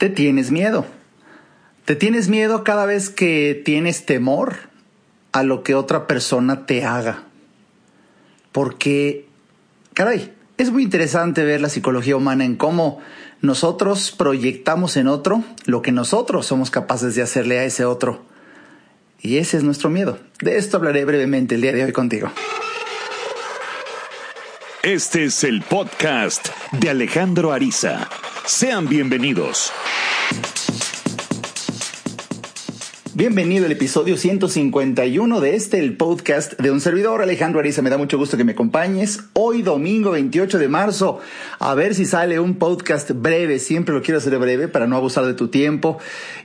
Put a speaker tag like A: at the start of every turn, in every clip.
A: te tienes miedo. Te tienes miedo cada vez que tienes temor a lo que otra persona te haga. Porque, caray, es muy interesante ver la psicología humana en cómo nosotros proyectamos en otro lo que nosotros somos capaces de hacerle a ese otro. Y ese es nuestro miedo. De esto hablaré brevemente el día de hoy contigo.
B: Este es el podcast de Alejandro Ariza. Sean bienvenidos.
A: Bienvenido al episodio 151 de este, el podcast de un servidor, Alejandro Ariza. Me da mucho gusto que me acompañes. Hoy, domingo 28 de marzo, a ver si sale un podcast breve. Siempre lo quiero hacer breve para no abusar de tu tiempo.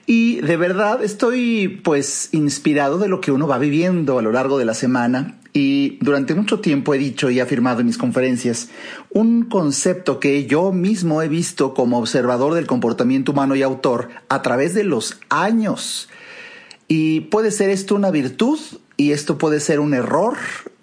A: Y de verdad estoy, pues, inspirado de lo que uno va viviendo a lo largo de la semana. Y durante mucho tiempo he dicho y afirmado en mis conferencias un concepto que yo mismo he visto como observador del comportamiento humano y autor a través de los años y puede ser esto una virtud y esto puede ser un error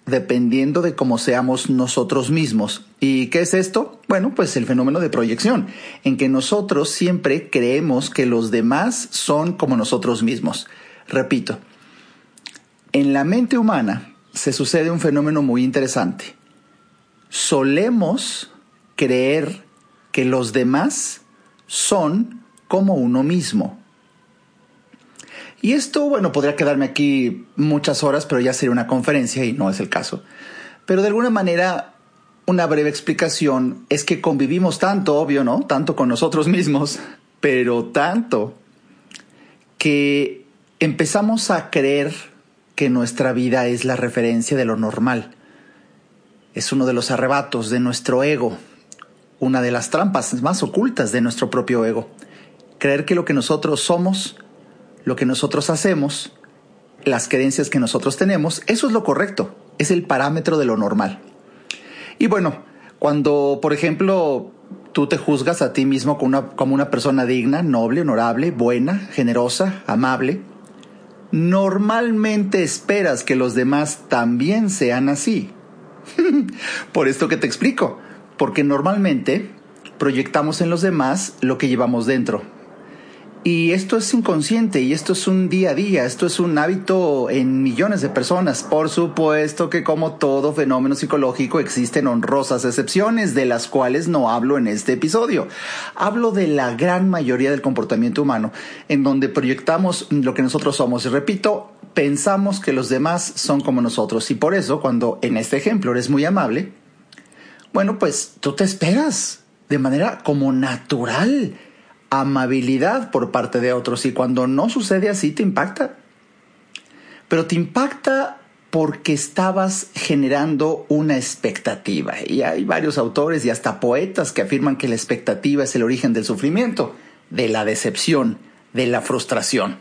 A: dependiendo de cómo seamos nosotros mismos. ¿Y qué es esto? Bueno, pues el fenómeno de proyección, en que nosotros siempre creemos que los demás son como nosotros mismos. Repito, en la mente humana se sucede un fenómeno muy interesante. Solemos creer que los demás son como uno mismo. Y esto, bueno, podría quedarme aquí muchas horas, pero ya sería una conferencia y no es el caso. Pero de alguna manera, una breve explicación es que convivimos tanto, obvio, ¿no? Tanto con nosotros mismos, pero tanto que empezamos a creer que nuestra vida es la referencia de lo normal. Es uno de los arrebatos de nuestro ego, una de las trampas más ocultas de nuestro propio ego. Creer que lo que nosotros somos lo que nosotros hacemos, las creencias que nosotros tenemos, eso es lo correcto, es el parámetro de lo normal. Y bueno, cuando, por ejemplo, tú te juzgas a ti mismo como una, como una persona digna, noble, honorable, buena, generosa, amable, normalmente esperas que los demás también sean así. por esto que te explico, porque normalmente proyectamos en los demás lo que llevamos dentro. Y esto es inconsciente y esto es un día a día, esto es un hábito en millones de personas. Por supuesto que como todo fenómeno psicológico existen honrosas excepciones de las cuales no hablo en este episodio. Hablo de la gran mayoría del comportamiento humano, en donde proyectamos lo que nosotros somos. Y repito, pensamos que los demás son como nosotros y por eso cuando en este ejemplo eres muy amable, bueno, pues tú te esperas de manera como natural amabilidad por parte de otros y cuando no sucede así te impacta. Pero te impacta porque estabas generando una expectativa. Y hay varios autores y hasta poetas que afirman que la expectativa es el origen del sufrimiento, de la decepción, de la frustración.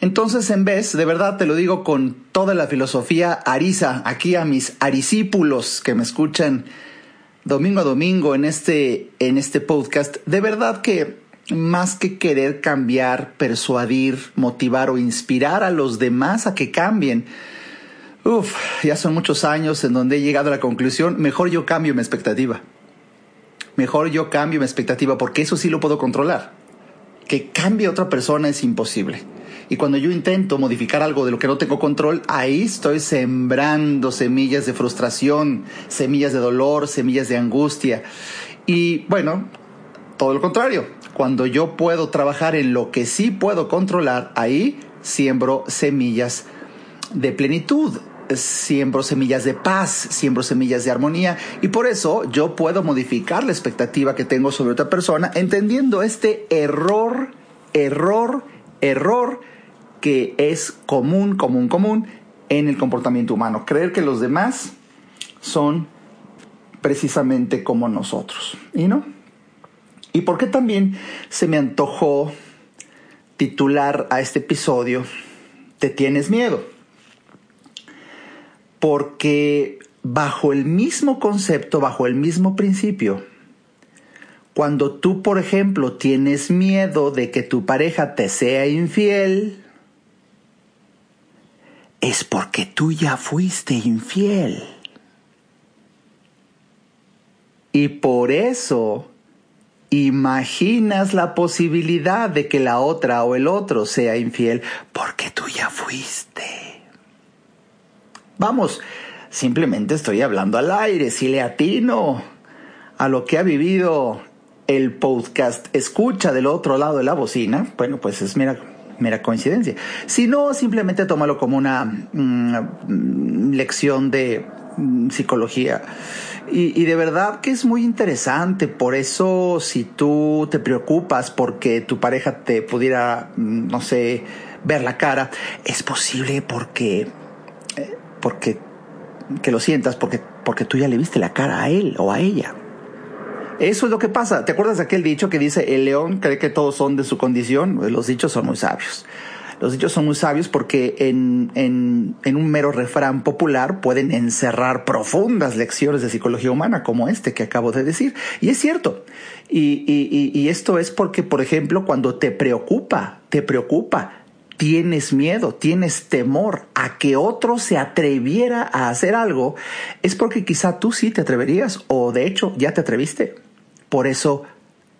A: Entonces, en vez, de verdad te lo digo con toda la filosofía ariza, aquí a mis arisípulos que me escuchan domingo a domingo en este, en este podcast, de verdad que más que querer cambiar, persuadir, motivar o inspirar a los demás a que cambien. Uf, ya son muchos años en donde he llegado a la conclusión, mejor yo cambio mi expectativa. Mejor yo cambio mi expectativa porque eso sí lo puedo controlar. Que cambie otra persona es imposible. Y cuando yo intento modificar algo de lo que no tengo control, ahí estoy sembrando semillas de frustración, semillas de dolor, semillas de angustia. Y bueno, todo lo contrario, cuando yo puedo trabajar en lo que sí puedo controlar, ahí siembro semillas de plenitud, siembro semillas de paz, siembro semillas de armonía y por eso yo puedo modificar la expectativa que tengo sobre otra persona entendiendo este error, error, error que es común, común, común en el comportamiento humano. Creer que los demás son precisamente como nosotros. ¿Y no? ¿Y por qué también se me antojó titular a este episodio Te tienes miedo? Porque bajo el mismo concepto, bajo el mismo principio, cuando tú, por ejemplo, tienes miedo de que tu pareja te sea infiel, es porque tú ya fuiste infiel. Y por eso imaginas la posibilidad de que la otra o el otro sea infiel porque tú ya fuiste. Vamos, simplemente estoy hablando al aire, si le atino a lo que ha vivido el podcast escucha del otro lado de la bocina, bueno, pues es mera, coincidencia. Si no, simplemente tómalo como una mm, lección de mm, psicología y, de verdad que es muy interesante. Por eso, si tú te preocupas porque tu pareja te pudiera, mm, no sé, ver la cara, es posible porque, eh, porque, que lo sientas, porque, porque tú ya le viste la cara a él o a ella. Eso es lo que pasa. ¿Te acuerdas de aquel dicho que dice el león cree que todos son de su condición? Los dichos son muy sabios. Los dichos son muy sabios porque en, un mero refrán popular pueden encerrar profundas lecciones de psicología humana como este que acabo de decir. Y es cierto. Y, y esto es porque, por ejemplo, cuando te preocupa, te preocupa, tienes miedo, tienes temor a que otro se atreviera a hacer algo, es porque quizá tú sí te atreverías o de hecho ya te atreviste. Por eso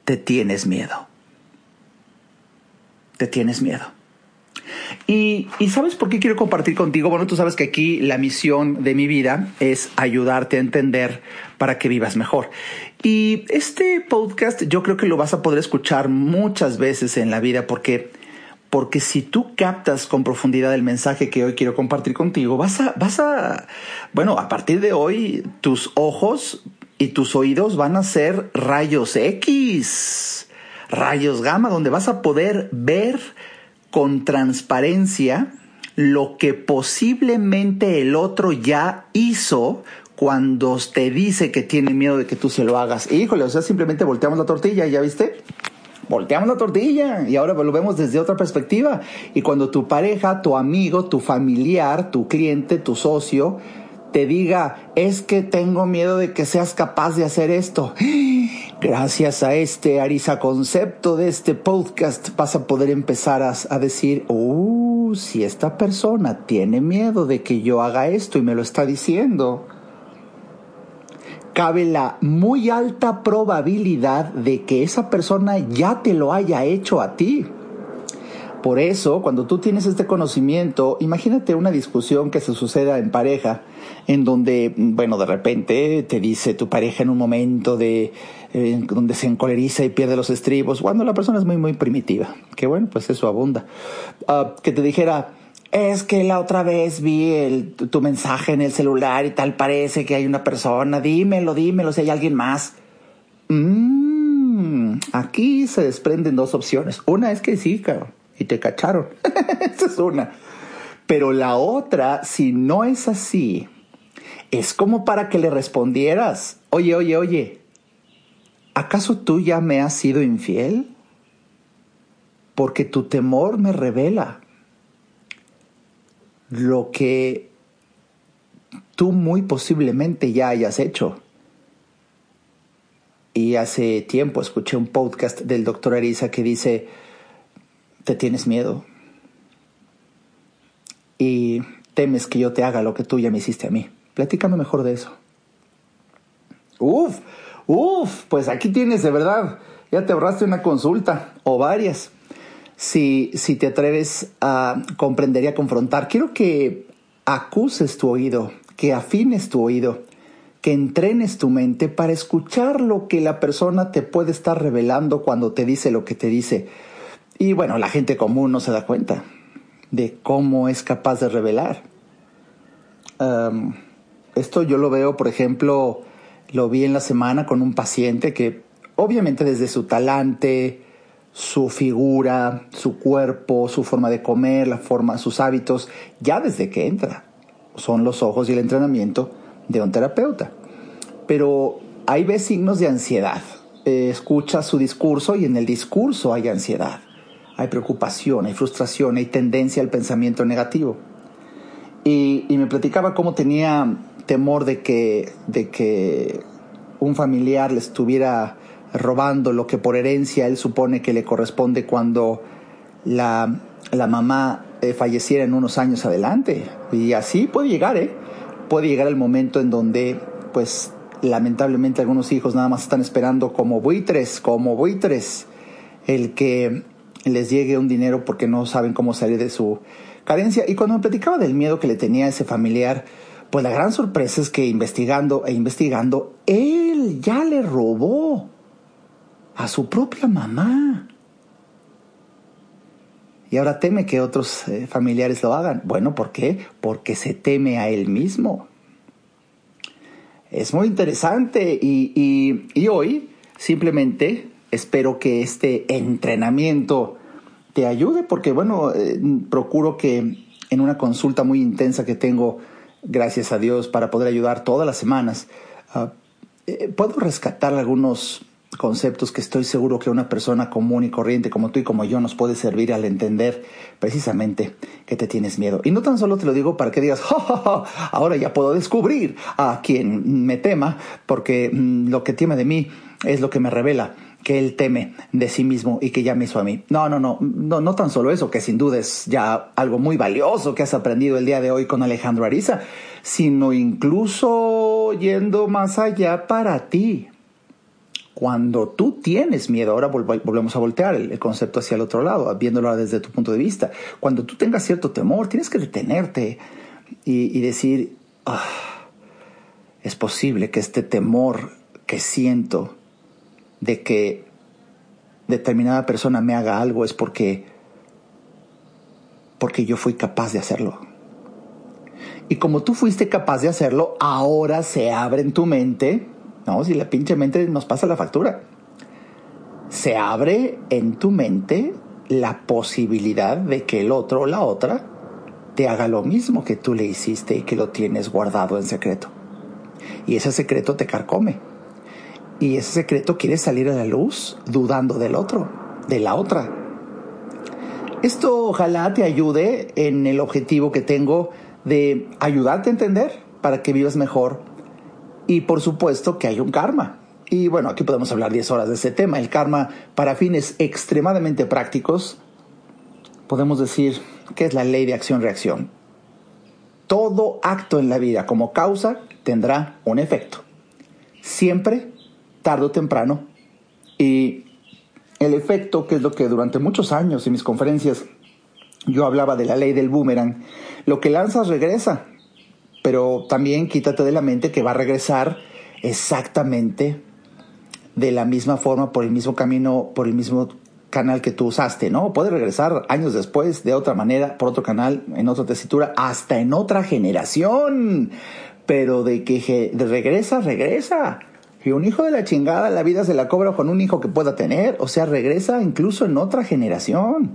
A: te tienes miedo. Te tienes miedo. Y, ¿sabes por qué quiero compartir contigo? Bueno, tú sabes que aquí la misión de mi vida es ayudarte a entender para que vivas mejor. Y este podcast yo creo que lo vas a poder escuchar muchas veces en la vida porque porque si tú captas con profundidad el mensaje que hoy quiero compartir contigo, vas a, vas a, bueno, a partir de hoy tus ojos y tus oídos van a ser rayos X, rayos gamma, donde vas a poder ver con transparencia lo que posiblemente el otro ya hizo cuando te dice que tiene miedo de que tú se lo hagas. Híjole, o sea, simplemente volteamos la tortilla, ¿ya viste? Volteamos la tortilla y ahora lo vemos desde otra perspectiva. Y cuando tu pareja, tu amigo, tu familiar, tu cliente, tu socio, te diga, es que tengo miedo de que seas capaz de hacer esto. Gracias a este Arisa concepto de este podcast vas a poder empezar a, decir, uh, si esta persona tiene miedo de que yo haga esto y me lo está diciendo, cabe la muy alta probabilidad de que esa persona ya te lo haya hecho a ti. Por eso, cuando tú tienes este conocimiento, imagínate una discusión que se suceda en pareja, en donde, bueno, de repente te dice tu pareja en un momento de eh, donde se encoleriza y pierde los estribos, cuando la persona es muy, muy primitiva, que bueno, pues eso abunda. Ah, que te dijera, es que la otra vez vi tu mensaje en el celular y tal parece que hay una persona, dímelo, dímelo si hay alguien más. Mm, aquí se desprenden dos opciones. Una es que sí, cabrón y te cacharon. Esa es una. Pero la otra, si no es así, es como para que le respondieras, oye, oye, oye, ¿acaso tú ya me has sido infiel? Porque tu temor me revela lo que tú muy posiblemente ya hayas hecho. Y hace tiempo escuché un podcast del doctor Arisa que dice, te tienes miedo y temes que yo te haga lo que tú ya me hiciste a mí. Platícame mejor de eso. Uf, uf, pues aquí tienes de verdad, ya te ahorraste una consulta o varias. Si, si te atreves a comprender y a confrontar, quiero que acuses tu oído, que afines tu oído, que entrenes tu mente para escuchar lo que la persona te puede estar revelando cuando te dice lo que te dice y bueno, la gente común no se da cuenta de cómo es capaz de revelar. esto yo lo veo, por ejemplo, lo vi en la semana con un paciente que obviamente desde su talante, su figura, su cuerpo, su forma de comer, la forma, sus hábitos, ya desde que entra, son los ojos y el entrenamiento de un terapeuta. Pero ahí ve signos de ansiedad. Eh, escucha su discurso y en el discurso hay ansiedad hay preocupación, hay frustración, hay tendencia al pensamiento negativo. Y, me platicaba cómo tenía temor de que, de que un familiar le estuviera robando lo que por herencia él supone que le corresponde cuando la, la mamá eh, falleciera en unos años adelante. Y así puede llegar, ¿eh? Puede llegar el momento en donde, pues, lamentablemente algunos hijos nada más están esperando como buitres, como buitres, el que les llegue un dinero porque no saben cómo salir de su carencia. Y cuando me platicaba del miedo que le tenía ese familiar, pues la gran sorpresa es que investigando e investigando, él ya le robó a su propia mamá. Y ahora teme que otros eh, familiares lo hagan. Bueno, ¿por qué? Porque se teme a él mismo. Es muy interesante y, y hoy simplemente espero que este entrenamiento te ayude porque, bueno, eh, procuro que en una consulta muy intensa que tengo, gracias a Dios, para poder ayudar todas las semanas, ah, eh, puedo rescatar algunos conceptos que estoy seguro que una persona común y corriente como tú y como yo nos puede servir al entender precisamente que te tienes miedo. Y no tan solo te lo digo para que digas, ahora ya puedo descubrir a quien me tema, porque mm, lo que teme de mí es lo que me revela que él teme de sí mismo y que ya me hizo a mí. No, no, no, no, no tan solo eso, que sin duda es ya algo muy valioso que has aprendido el día de hoy con Alejandro Ariza, sino incluso yendo más allá para ti. Cuando tú tienes miedo, ahora volvemos a voltear el, concepto hacia el otro lado, viéndolo desde tu punto de vista. Cuando tú tengas cierto temor, tienes que detenerte y, decir, ah, es posible que este temor que siento de que determinada persona me haga algo es porque porque yo fui capaz de hacerlo. Y como tú fuiste capaz de hacerlo, ahora se abre en tu mente, no, si la pinche mente nos pasa la factura. Se abre en tu mente la posibilidad de que el otro o la otra te haga lo mismo que tú le hiciste y que lo tienes guardado en secreto. Y ese secreto te carcome y ese secreto quiere salir a la luz dudando del otro, de la otra. Esto ojalá te ayude en el objetivo que tengo de ayudarte a entender para que vivas mejor y por supuesto que hay un karma. Y bueno, aquí podemos hablar 10 horas de ese tema. El karma para fines extremadamente prácticos, podemos decir que es la ley de acción-reacción. Todo acto en la vida como causa tendrá un efecto. Siempre tarde o temprano. Y el efecto, que es lo que durante muchos años en mis conferencias yo hablaba de la ley del boomerang, lo que lanzas regresa, pero también quítate de la mente que va a regresar exactamente de la misma forma, por el mismo camino, por el mismo canal que tú usaste, ¿no? Puede regresar años después, de otra manera, por otro canal, en otra tesitura, hasta en otra generación. Pero de que regresa, regresa. Y un hijo de la chingada, la vida se la cobra con un hijo que pueda tener. O sea, regresa incluso en otra generación.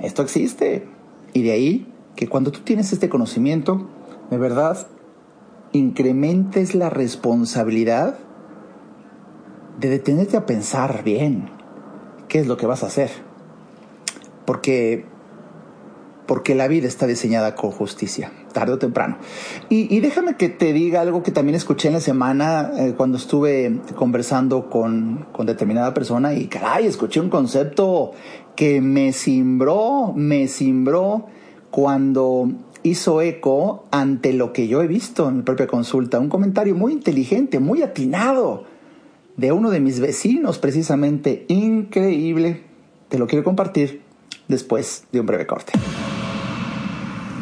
A: Esto existe. Y de ahí que cuando tú tienes este conocimiento, de verdad, incrementes la responsabilidad de detenerte a pensar bien qué es lo que vas a hacer. Porque, porque la vida está diseñada con justicia tarde o temprano. Y, déjame que te diga algo que también escuché en la semana eh, cuando estuve conversando con, con determinada persona y caray, escuché un concepto que me cimbró, me cimbró cuando hizo eco ante lo que yo he visto en mi propia consulta. Un comentario muy inteligente, muy atinado de uno de mis vecinos, precisamente increíble. Te lo quiero compartir después de un breve corte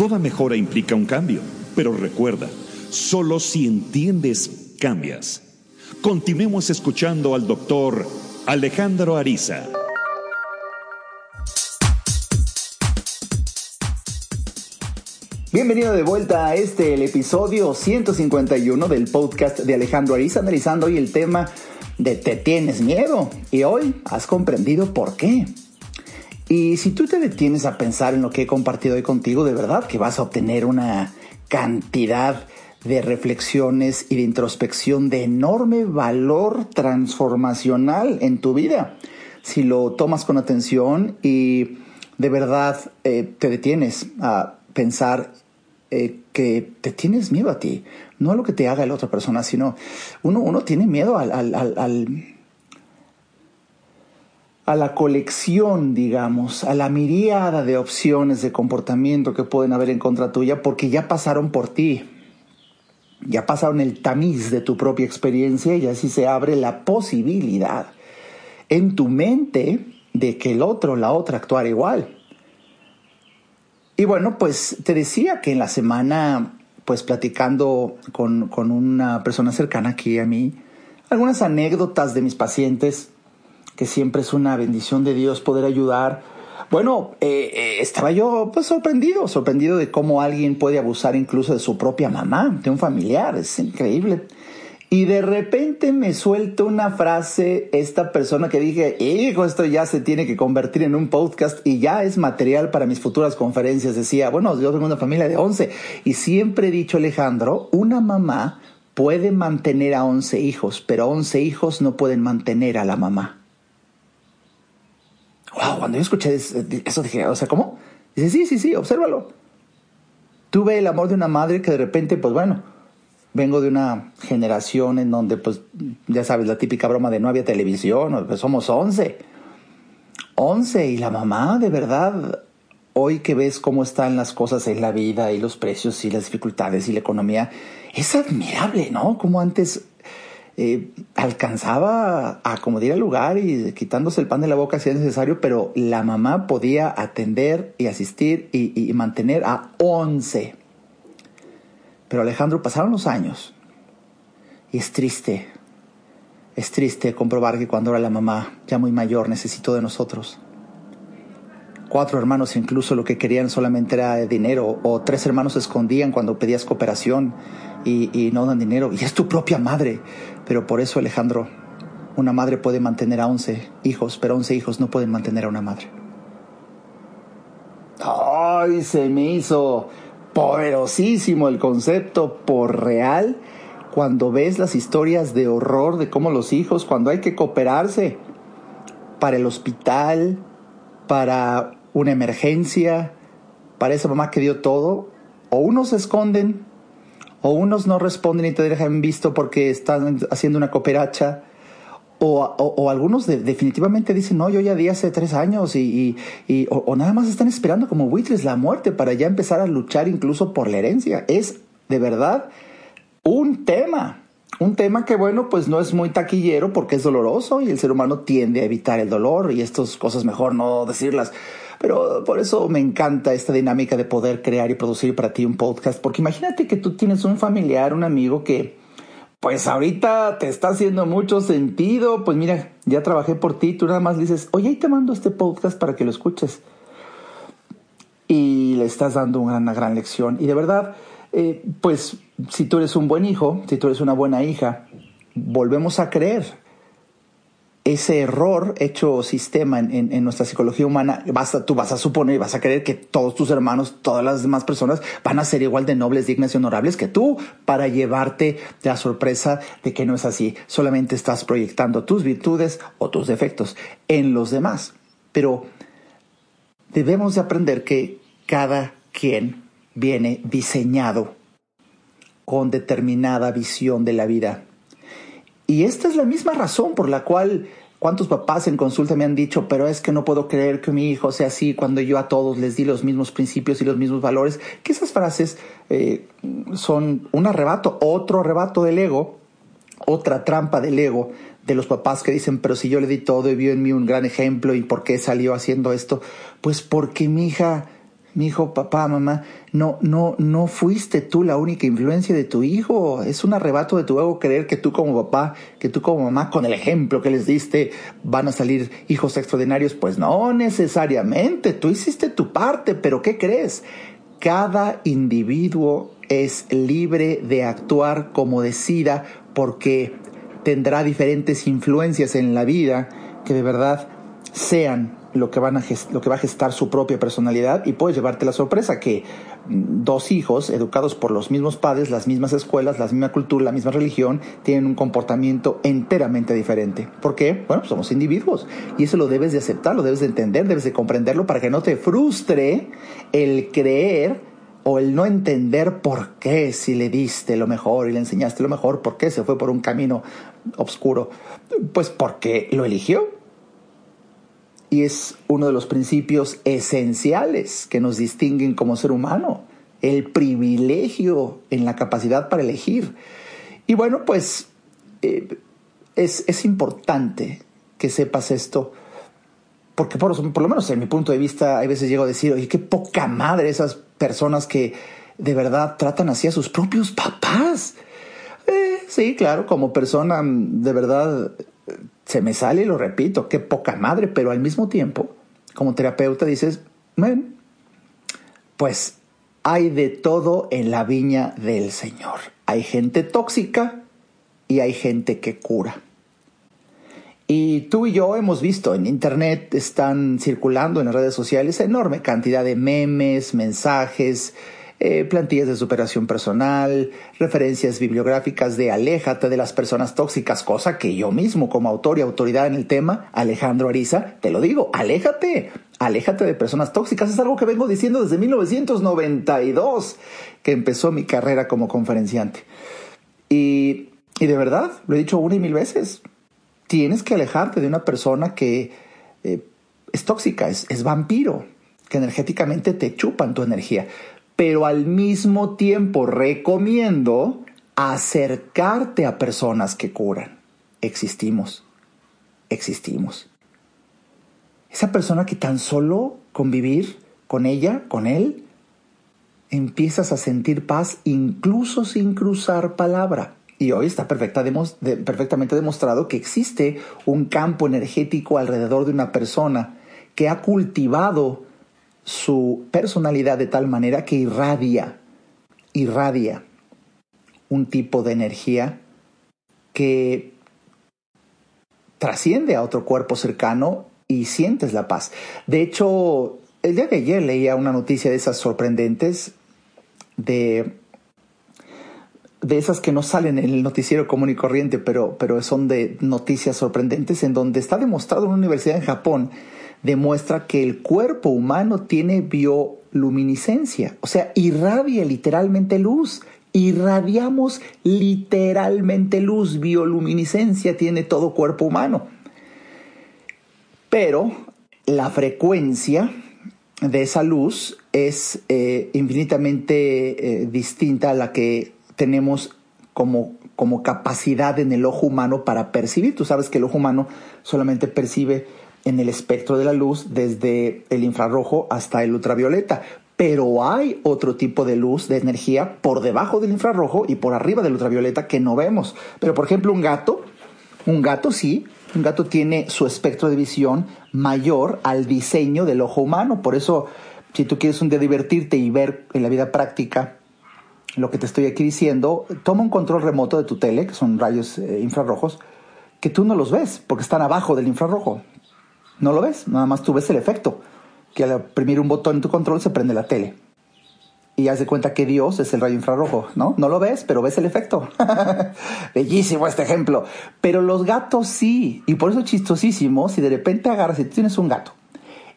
B: Toda mejora implica un cambio, pero recuerda, solo si entiendes, cambias. Continuemos escuchando al doctor Alejandro Ariza.
A: Bienvenido de vuelta a este, el episodio 151 del podcast de Alejandro Ariza, analizando hoy el tema de ¿te tienes miedo? Y hoy has comprendido por qué. Y si tú te detienes a pensar en lo que he compartido hoy contigo, de verdad que vas a obtener una cantidad de reflexiones y de introspección de enorme valor transformacional en tu vida. Si lo tomas con atención y de verdad eh, te detienes a pensar eh, que te tienes miedo a ti, no a lo que te haga la otra persona, sino uno, uno tiene miedo al, a la colección, digamos, a la miríada de opciones de comportamiento que pueden haber en contra tuya porque ya pasaron por ti, ya pasaron el tamiz de tu propia experiencia y así se abre la posibilidad en tu mente de que el otro, la otra, actuara igual. Y bueno, pues te decía que en la semana, pues platicando con, con una persona cercana aquí a mí, algunas anécdotas de mis pacientes, que siempre es una bendición de Dios poder ayudar. Bueno, eh, eh, estaba yo pues sorprendido, sorprendido de cómo alguien puede abusar incluso de su propia mamá, de un familiar, es increíble. Y de repente me suelta una frase esta persona que dije, hijo, esto ya se tiene que convertir en un podcast y ya es material para mis futuras conferencias. Decía, bueno, yo tengo una familia de 11 y siempre he dicho, Alejandro, una mamá puede mantener a 11 hijos, pero 11 hijos no pueden mantener a la mamá. Wow, cuando yo escuché eso dije, o sea, ¿cómo? Dice, sí, sí, sí, obsérvalo. Tuve el amor de una madre que de repente, pues bueno, vengo de una generación en donde, pues, ya sabes, la típica broma de no había televisión, pues somos 11. 11 y la mamá, de verdad, hoy que ves cómo están las cosas en la vida y los precios y las dificultades y la economía, es admirable, ¿no? Como antes eh, alcanzaba a acomodar el lugar y quitándose el pan de la boca si era necesario, pero la mamá podía atender y asistir y, mantener a 11. Pero Alejandro, pasaron los años y es triste, es triste comprobar que cuando era la mamá, ya muy mayor, necesitó de nosotros. Cuatro hermanos incluso lo que querían solamente era dinero, o tres hermanos se escondían cuando pedías cooperación y no dan dinero, y es tu propia madre. Pero por eso, Alejandro, una madre puede mantener a once hijos, pero once hijos no pueden mantener a una madre. ¡Ay! Se me hizo poderosísimo el concepto por real cuando ves las historias de horror de cómo los hijos, cuando hay que cooperarse para el hospital, para una emergencia, para esa mamá que dio todo, o unos se esconden, o unos no responden y te dejan visto porque están haciendo una cooperacha, o, algunos definitivamente dicen, no, yo ya di hace tres años y, o, nada más están esperando como buitres la muerte para ya empezar a luchar incluso por la herencia. Es de verdad un tema, un tema que bueno, pues no es muy taquillero porque es doloroso y el ser humano tiende a evitar el dolor y estas cosas mejor no decirlas. Pero por eso me encanta esta dinámica de poder crear y producir para ti un podcast, porque imagínate que tú tienes un familiar, un amigo que pues ahorita te está haciendo mucho sentido, pues mira, ya trabajé por ti, tú nada más dices, oye, ahí te mando este podcast para que lo escuches. Y le estás dando una, gran lección. Y de verdad, eh, pues si tú eres un buen hijo, si tú eres una buena hija, volvemos a creer ese error hecho sistema en, nuestra psicología humana, tú vas a suponer y vas a creer que todos tus hermanos, todas las demás personas van a ser igual de nobles, dignas y honorables que tú para llevarte la sorpresa de que no es así. Solamente estás proyectando tus virtudes o tus defectos en los demás. Pero debemos de aprender que cada quien viene diseñado con determinada visión de la vida y esta es la misma razón por la cual cuántos papás en consulta me han dicho, pero es que no puedo creer que mi hijo sea así cuando yo a todos les di los mismos principios y los mismos valores, que esas frases eh, son un arrebato, otro arrebato del ego, otra trampa del ego de los papás que dicen, pero si yo le di todo y vio en mí un gran ejemplo y por qué salió haciendo esto, pues porque mi hija mi hijo, papá, mamá, no, no, no fuiste tú la única influencia de tu hijo. Es un arrebato de tu ego creer que tú como papá, que tú como mamá, con el ejemplo que les diste, van a salir hijos extraordinarios. Pues no necesariamente. Tú hiciste tu parte, pero ¿qué crees? cada individuo es libre de actuar como decida porque tendrá diferentes influencias en la vida que de verdad sean lo que, van a lo que va a gestar su propia personalidad y puedes llevarte la sorpresa que mm, dos hijos educados por los mismos padres, las mismas escuelas, la misma cultura, la misma religión, tienen un comportamiento enteramente diferente. ¿Por qué? Bueno, somos individuos y eso lo debes de aceptar, lo debes de entender, debes de comprenderlo para que no te frustre el creer o el no entender por qué si le diste lo mejor y le enseñaste lo mejor, por qué se fue por un camino oscuro. Pues porque lo eligió. Y es uno de los principios esenciales que nos distinguen como ser humano, el privilegio en la capacidad para elegir. Y bueno, pues eh, es, es importante que sepas esto porque por, lo menos en mi punto de vista, hay veces llego a decir, oye, qué poca madre esas personas que de verdad tratan así a sus propios papás. Eh, sí, claro, como persona de verdad se me sale y lo repito, qué poca madre, pero al mismo tiempo, como terapeuta dices, bueno, pues hay de todo en la viña del Señor. Hay gente tóxica y hay gente que cura. Y tú y yo hemos visto en Internet, están circulando en las redes sociales enorme cantidad de memes, mensajes, eh, plantillas de superación personal, referencias bibliográficas de aléjate de las personas tóxicas, cosa que yo mismo como autor y autoridad en el tema, Alejandro Ariza, te lo digo, aléjate, aléjate de personas tóxicas. Es algo que vengo diciendo desde 1992, que empezó mi carrera como conferenciante. Y, y de verdad, lo he dicho una y mil veces tienes que alejarte de una persona que eh, es tóxica, es, es vampiro, que energéticamente te chupan tu energía. Pero al mismo tiempo recomiendo acercarte a personas que curan. Existimos, existimos. Esa persona que tan solo convivir con ella, con él, empiezas a sentir paz incluso sin cruzar palabra. Y hoy está perfectamente demostrado que existe un campo energético alrededor de una persona que ha cultivado su personalidad de tal manera que irradia, irradia un tipo de energía que trasciende a otro cuerpo cercano y sientes la paz. De hecho, el día de ayer leía una noticia de esas sorprendentes de de esas que no salen en el noticiero común y corriente, pero, pero son de noticias sorprendentes, en donde está demostrado en una universidad en Japón, demuestra que el cuerpo humano tiene bioluminiscencia, o sea, irradia literalmente luz. Irradiamos literalmente luz, bioluminiscencia tiene todo cuerpo humano. Pero la frecuencia de esa luz es eh, infinitamente eh, distinta a la que tenemos como, como capacidad en el ojo humano para percibir. Tú sabes que el ojo humano solamente percibe en el espectro de la luz desde el infrarrojo hasta el ultravioleta. Pero hay otro tipo de luz, de energía, por debajo del infrarrojo y por arriba del ultravioleta que no vemos. Pero por ejemplo, un gato, un gato sí, un gato tiene su espectro de visión mayor al diseño del ojo humano. Por eso, si tú quieres un día divertirte y ver en la vida práctica lo que te estoy aquí diciendo, toma un control remoto de tu tele, que son rayos eh, infrarrojos, que tú no los ves porque están abajo del infrarrojo. No lo ves, nada más tú ves el efecto, que al oprimir un botón en tu control se prende la tele. Y haz de cuenta que Dios es el rayo infrarrojo, ¿no? No lo ves, pero ves el efecto. Bellísimo este ejemplo. Pero los gatos sí, y por eso es chistosísimo si de repente agarras, si tú tienes un gato,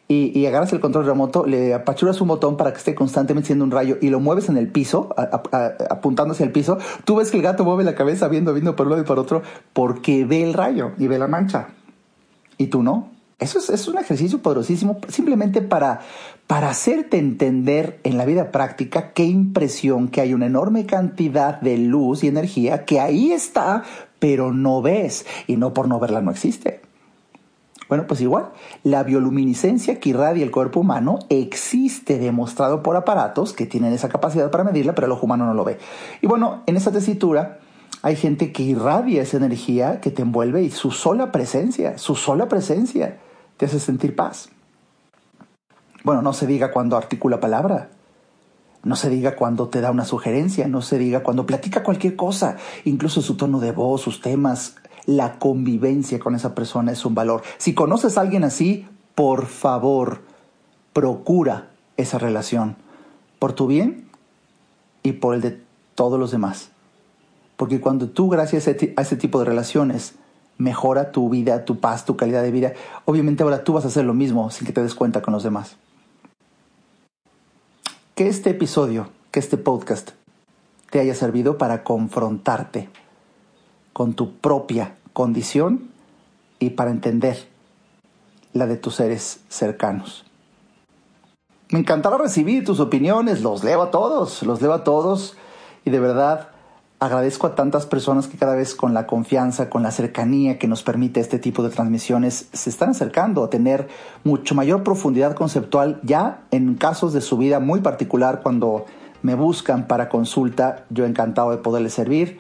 A: y, agarras el control remoto, le apachuras un botón para que esté constantemente siendo un rayo y lo mueves en el piso, apuntando hacia el piso, tú ves que el gato mueve la cabeza viendo, viendo por un lado y por otro, porque ve el rayo y ve la mancha. Y tú no. Eso es, es un ejercicio poderosísimo simplemente para, para hacerte entender en la vida práctica qué impresión que hay una enorme cantidad de luz y energía que ahí está, pero no ves. Y no por no verla no existe. Bueno, pues igual, la bioluminiscencia que irradia el cuerpo humano existe demostrado por aparatos que tienen esa capacidad para medirla, pero el ojo humano no lo ve. Y bueno, en esta tesitura hay gente que irradia esa energía que te envuelve y su sola presencia, su sola presencia te hace sentir paz. Bueno, no se diga cuando articula palabra. No se diga cuando te da una sugerencia, no se diga cuando platica cualquier cosa, incluso su tono de voz, sus temas, la convivencia con esa persona es un valor. Si conoces a alguien así, por favor, procura esa relación, por tu bien y por el de todos los demás. Porque cuando tú, gracias a ese tipo de relaciones, mejora tu vida, tu paz, tu calidad de vida, obviamente ahora tú vas a hacer lo mismo sin que te des cuenta con los demás. Que este episodio, que este podcast, te haya servido para confrontarte con tu propia condición y para entender la de tus seres cercanos. Me encantará recibir tus opiniones, los leo a todos, los leo a todos y de verdad agradezco a tantas personas que cada vez con la confianza, con la cercanía que nos permite este tipo de transmisiones, se están acercando a tener mucho mayor profundidad conceptual ya en casos de su vida muy particular cuando me buscan para consulta, yo encantado de poderles servir.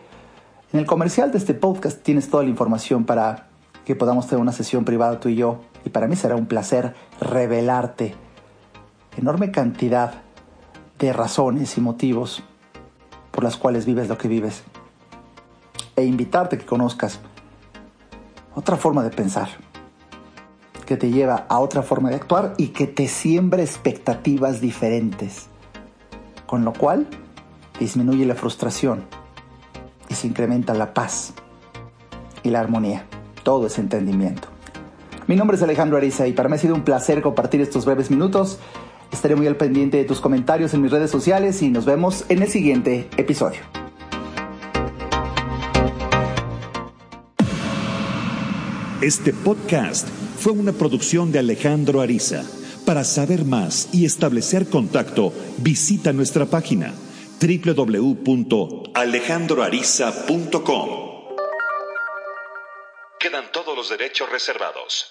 A: En el comercial de este podcast tienes toda la información para que podamos tener una sesión privada tú y yo y para mí será un placer revelarte enorme cantidad de razones y motivos por las cuales vives lo que vives e invitarte a que conozcas otra forma de pensar que te lleva a otra forma de actuar y que te siembra expectativas diferentes, con lo cual disminuye la frustración y se incrementa la paz y la armonía. Todo es entendimiento. Mi nombre es Alejandro Ariza y para mí ha sido un placer compartir estos breves minutos. Estaré muy al pendiente de tus comentarios en mis redes sociales y nos vemos en el siguiente episodio.
B: Este podcast fue una producción de Alejandro Ariza. Para saber más y establecer contacto, visita nuestra página www.alejandroariza.com. Quedan todos los derechos reservados.